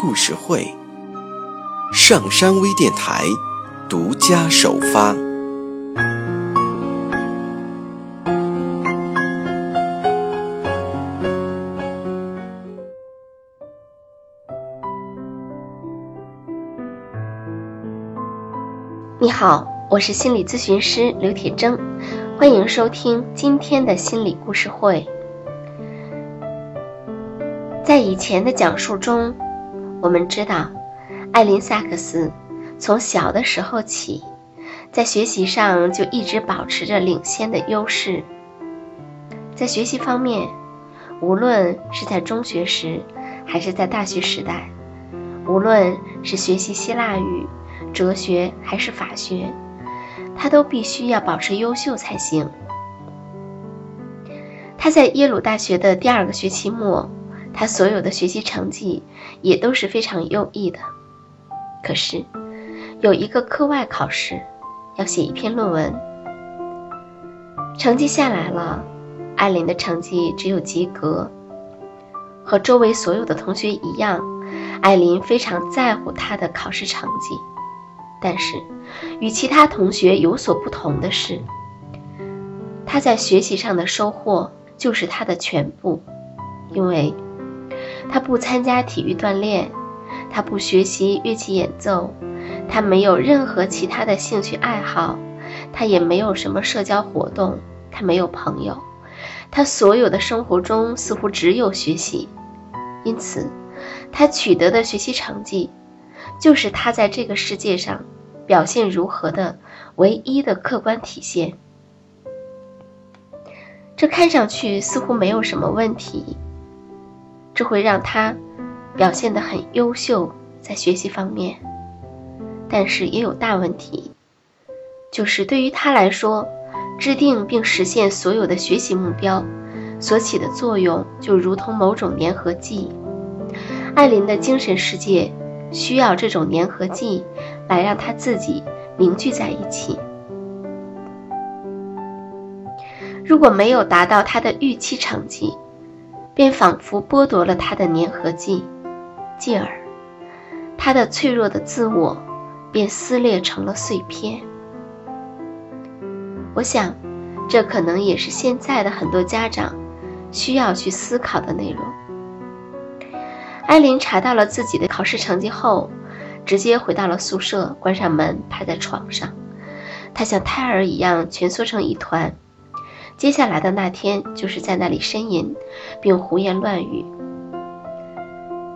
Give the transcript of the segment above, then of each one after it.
故事会，上山微电台独家首发。你好，我是心理咨询师刘铁铮。欢迎收听今天的心理故事会。在以前的讲述中，我们知道，艾琳·萨克斯从小的时候起，在学习上就一直保持着领先的优势。在学习方面，无论是在中学时，还是在大学时代，无论是学习希腊语、哲学还是法学。他都必须要保持优秀才行。他在耶鲁大学的第二个学期末，他所有的学习成绩也都是非常优异的。可是，有一个课外考试，要写一篇论文。成绩下来了，艾琳的成绩只有及格。和周围所有的同学一样，艾琳非常在乎她的考试成绩。但是，与其他同学有所不同的是，他在学习上的收获就是他的全部，因为他不参加体育锻炼，他不学习乐器演奏，他没有任何其他的兴趣爱好，他也没有什么社交活动，他没有朋友，他所有的生活中似乎只有学习，因此，他取得的学习成绩。就是他在这个世界上表现如何的唯一的客观体现。这看上去似乎没有什么问题，这会让他表现得很优秀在学习方面。但是也有大问题，就是对于他来说，制定并实现所有的学习目标所起的作用，就如同某种粘合剂。艾琳的精神世界。需要这种粘合剂来让他自己凝聚在一起。如果没有达到他的预期成绩，便仿佛剥夺了他的粘合剂，继而他的脆弱的自我便撕裂成了碎片。我想，这可能也是现在的很多家长需要去思考的内容。艾琳查到了自己的考试成绩后，直接回到了宿舍，关上门，趴在床上。她像胎儿一样蜷缩成一团。接下来的那天，就是在那里呻吟，并胡言乱语。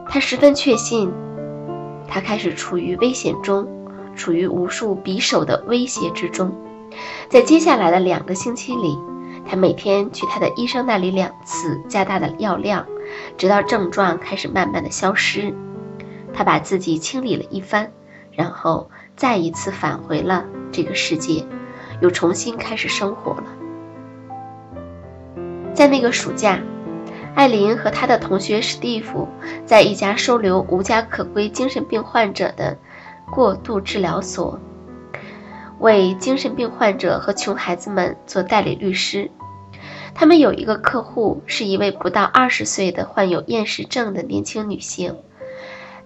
她十分确信，她开始处于危险中，处于无数匕首的威胁之中。在接下来的两个星期里，她每天去她的医生那里两次，加大的药量。直到症状开始慢慢的消失，他把自己清理了一番，然后再一次返回了这个世界，又重新开始生活了。在那个暑假，艾琳和她的同学史蒂夫在一家收留无家可归精神病患者的过渡治疗所，为精神病患者和穷孩子们做代理律师。他们有一个客户，是一位不到二十岁的患有厌食症的年轻女性。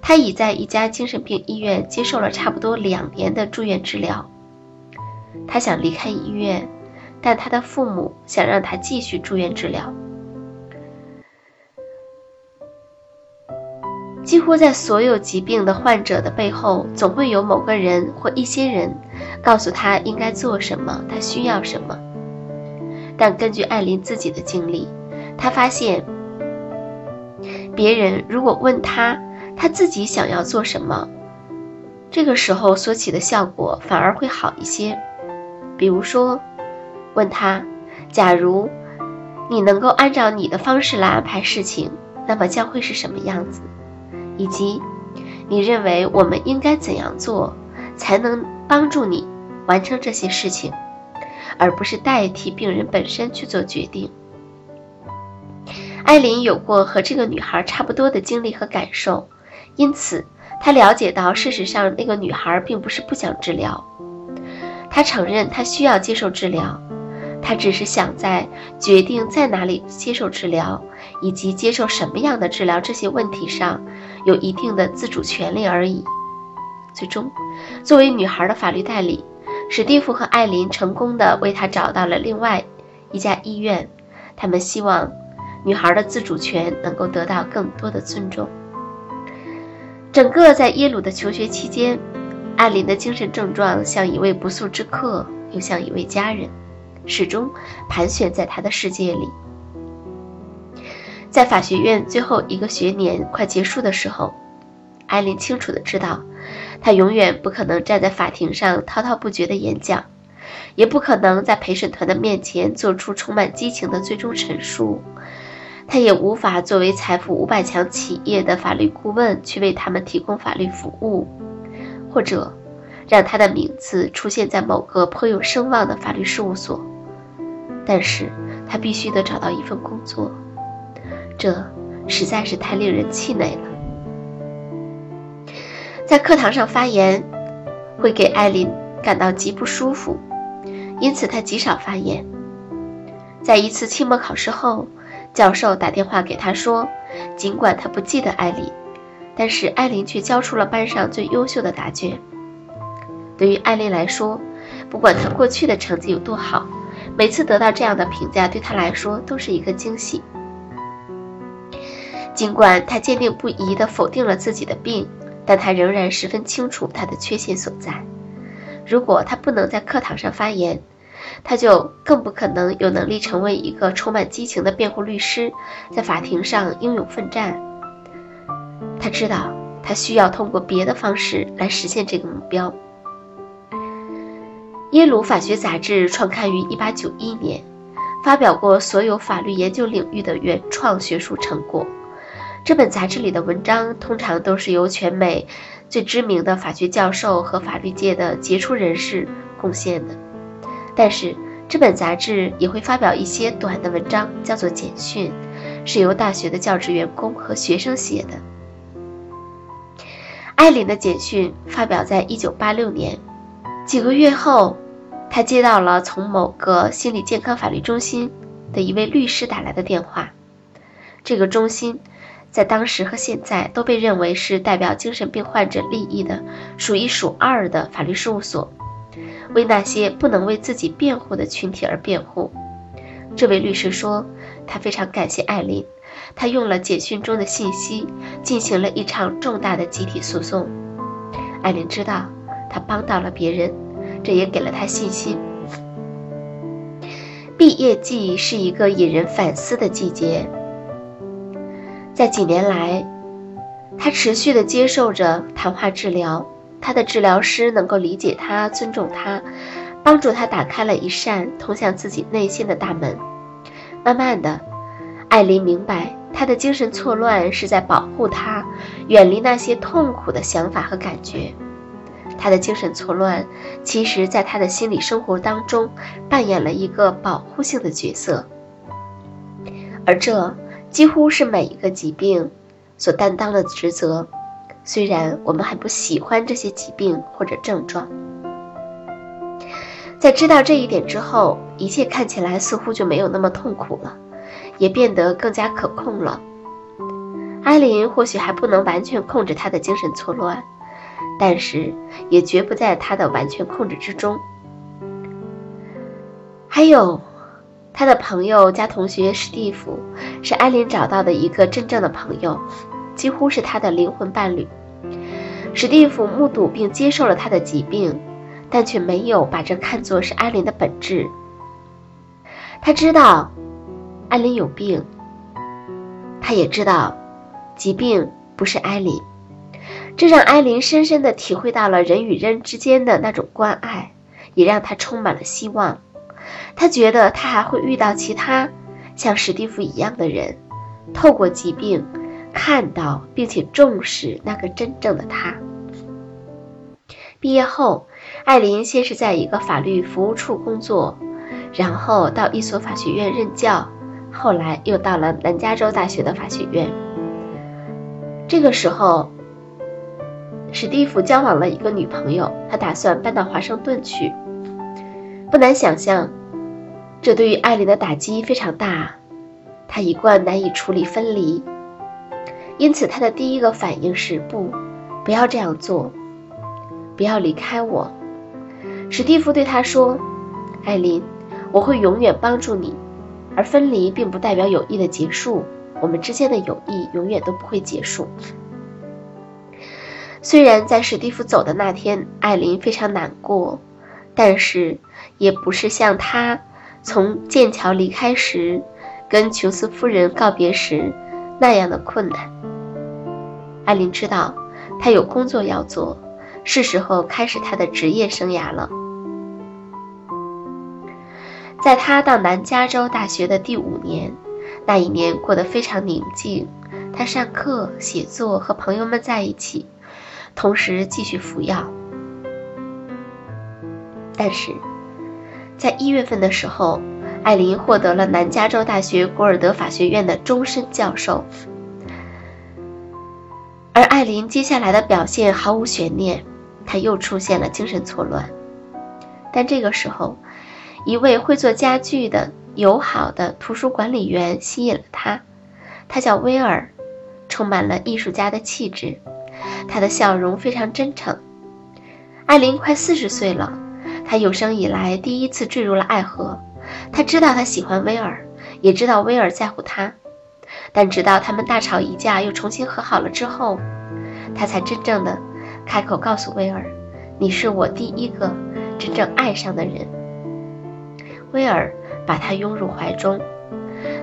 她已在一家精神病医院接受了差不多两年的住院治疗。她想离开医院，但他的父母想让他继续住院治疗。几乎在所有疾病的患者的背后，总会有某个人或一些人告诉他应该做什么，他需要什么。但根据艾琳自己的经历，她发现，别人如果问她，她自己想要做什么，这个时候所起的效果反而会好一些。比如说，问他，假如你能够按照你的方式来安排事情，那么将会是什么样子？以及，你认为我们应该怎样做，才能帮助你完成这些事情，而不是代替病人本身去做决定。艾琳有过和这个女孩差不多的经历和感受，因此她了解到，事实上那个女孩并不是不想治疗。她承认她需要接受治疗，他只是想在决定在哪里接受治疗以及接受什么样的治疗这些问题上有一定的自主权利而已。最终，作为女孩的法律代理，史蒂夫和艾琳成功的为她找到了另外一家医院，他们希望。女孩的自主权能够得到更多的尊重。整个在耶鲁的求学期间，艾琳的精神症状像一位不速之客，又像一位家人，始终盘旋在他的世界里。在法学院最后一个学年快结束的时候，艾琳清楚的知道，她永远不可能站在法庭上滔滔不绝的演讲，也不可能在陪审团的面前做出充满激情的最终陈述。他也无法作为财富五百强企业的法律顾问去为他们提供法律服务，或者让他的名字出现在某个颇有声望的法律事务所。但是他必须得找到一份工作，这实在是太令人气馁了。在课堂上发言会给艾琳感到极不舒服，因此他极少发言。在一次期末考试后。教授打电话给他说，尽管他不记得艾琳，但是艾琳却交出了班上最优秀的答卷。对于艾琳来说，不管她过去的成绩有多好，每次得到这样的评价对他来说都是一个惊喜。尽管他坚定不移地否定了自己的病，但他仍然十分清楚他的缺陷所在。如果他不能在课堂上发言，他就更不可能有能力成为一个充满激情的辩护律师，在法庭上英勇奋战。他知道，他需要通过别的方式来实现这个目标。耶鲁法学杂志创刊于1891年，发表过所有法律研究领域的原创学术成果。这本杂志里的文章通常都是由全美最知名的法学教授和法律界的杰出人士贡献的。但是，这本杂志也会发表一些短的文章，叫做简讯，是由大学的教职员工和学生写的。艾琳的简讯发表在一九八六年，几个月后，他接到了从某个心理健康法律中心的一位律师打来的电话。这个中心在当时和现在都被认为是代表精神病患者利益的数一数二的法律事务所。为那些不能为自己辩护的群体而辩护，这位律师说，他非常感谢艾琳，他用了简讯中的信息进行了一场重大的集体诉讼。艾琳知道他帮到了别人，这也给了他信心。毕业季是一个引人反思的季节，在几年来，他持续的接受着谈话治疗。他的治疗师能够理解他，尊重他，帮助他打开了一扇通向自己内心的大门。慢慢的，艾琳明白，他的精神错乱是在保护他，远离那些痛苦的想法和感觉。他的精神错乱，其实在他的心理生活当中扮演了一个保护性的角色，而这几乎是每一个疾病所担当的职责。虽然我们很不喜欢这些疾病或者症状，在知道这一点之后，一切看起来似乎就没有那么痛苦了，也变得更加可控了。艾琳或许还不能完全控制她的精神错乱，但是也绝不在他的完全控制之中。还有，他的朋友加同学史蒂夫是艾琳找到的一个真正的朋友，几乎是他的灵魂伴侣。史蒂夫目睹并接受了他的疾病，但却没有把这看作是艾琳的本质。他知道艾琳有病，他也知道疾病不是艾琳。这让艾琳深深地体会到了人与人之间的那种关爱，也让她充满了希望。她觉得她还会遇到其他像史蒂夫一样的人，透过疾病。看到并且重视那个真正的他。毕业后，艾琳先是在一个法律服务处工作，然后到一所法学院任教，后来又到了南加州大学的法学院。这个时候，史蒂夫交往了一个女朋友，他打算搬到华盛顿去。不难想象，这对于艾琳的打击非常大，他一贯难以处理分离，因此他的第一个反应是不，不要这样做。不要离开我，史蒂夫对他说：“艾琳，我会永远帮助你，而分离并不代表友谊的结束，我们之间的友谊永远都不会结束。”虽然在史蒂夫走的那天，艾琳非常难过，但是也不是像他从剑桥离开时，跟琼斯夫人告别时那样的困难。艾琳知道，她有工作要做。是时候开始他的职业生涯了。在他到南加州大学的第五年，那一年过得非常宁静。他上课、写作，和朋友们在一起，同时继续服药。但是，在一月份的时候，艾琳获得了南加州大学古尔德法学院的终身教授。而艾琳接下来的表现毫无悬念。她又出现了精神错乱，但这个时候，一位会做家具的友好的图书管理员吸引了她。他叫威尔，充满了艺术家的气质，他的笑容非常真诚。艾琳快四十岁了，她有生以来第一次坠入了爱河。她知道她喜欢威尔，也知道威尔在乎她，但直到他们大吵一架又重新和好了之后，她才真正的。开口告诉威尔：“你是我第一个真正爱上的人。”威尔把她拥入怀中，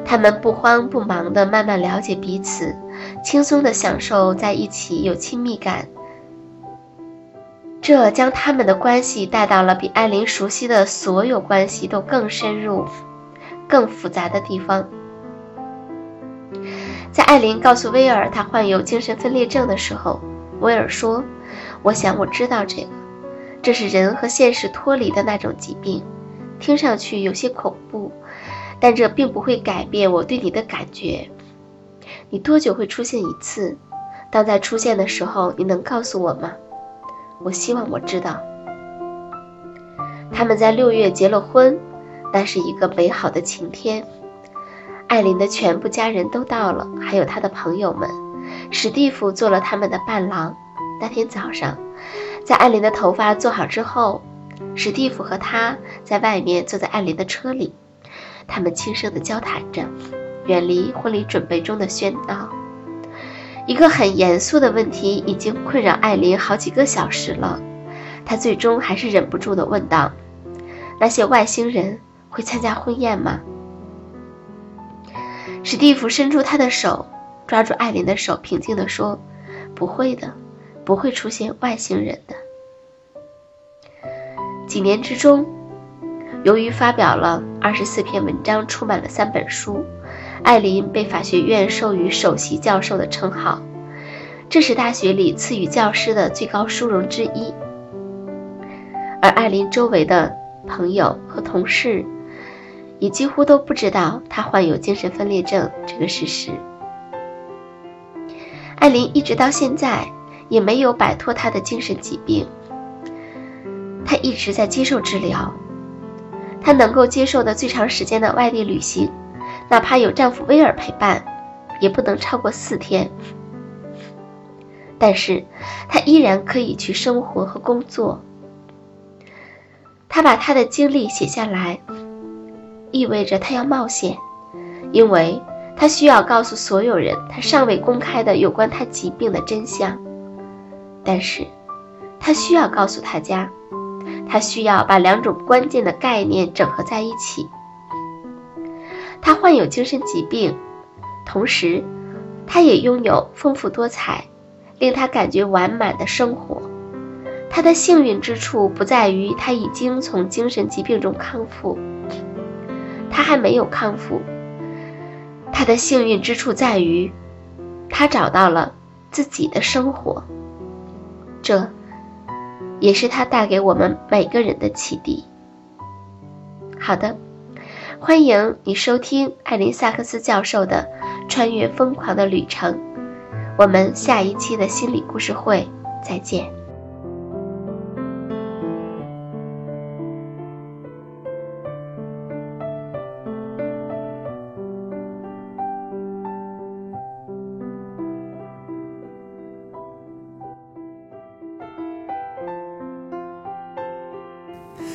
他们不慌不忙地慢慢了解彼此，轻松地享受在一起有亲密感。这将他们的关系带到了比艾琳熟悉的所有关系都更深入、更复杂的地方。在艾琳告诉威尔她患有精神分裂症的时候，威尔说。我想我知道这个，这是人和现实脱离的那种疾病，听上去有些恐怖，但这并不会改变我对你的感觉。你多久会出现一次？当在出现的时候，你能告诉我吗？我希望我知道。他们在六月结了婚，那是一个美好的晴天。艾琳的全部家人都到了，还有他的朋友们。史蒂夫做了他们的伴郎。那天早上，在艾琳的头发做好之后，史蒂夫和他在外面坐在艾琳的车里，他们轻声的交谈着，远离婚礼准备中的喧闹。一个很严肃的问题已经困扰艾琳好几个小时了，她最终还是忍不住的问道：“那些外星人会参加婚宴吗？”史蒂夫伸出他的手，抓住艾琳的手，平静地说：“不会的。”不会出现外星人的。几年之中，由于发表了二十四篇文章，出版了三本书，艾琳被法学院授予首席教授的称号，这是大学里赐予教师的最高殊荣之一。而艾琳周围的朋友和同事，也几乎都不知道她患有精神分裂症这个事实。艾琳一直到现在。也没有摆脱她的精神疾病，她一直在接受治疗。她能够接受的最长时间的外地旅行，哪怕有丈夫威尔陪伴，也不能超过四天。但是，她依然可以去生活和工作。她把她的经历写下来，意味着她要冒险，因为她需要告诉所有人她尚未公开的有关她疾病的真相。但是，她需要告诉大家，她需要把两种关键的概念整合在一起。他患有精神疾病，同时，他也拥有丰富多彩、令他感觉完满的生活。他的幸运之处不在于他已经从精神疾病中康复，他还没有康复。他的幸运之处在于。他找到了自己的生活，这也是他带给我们每个人的启迪。好的，欢迎你收听艾琳萨克斯教授的《穿越疯狂的旅程》，我们下一期的心理故事会再见。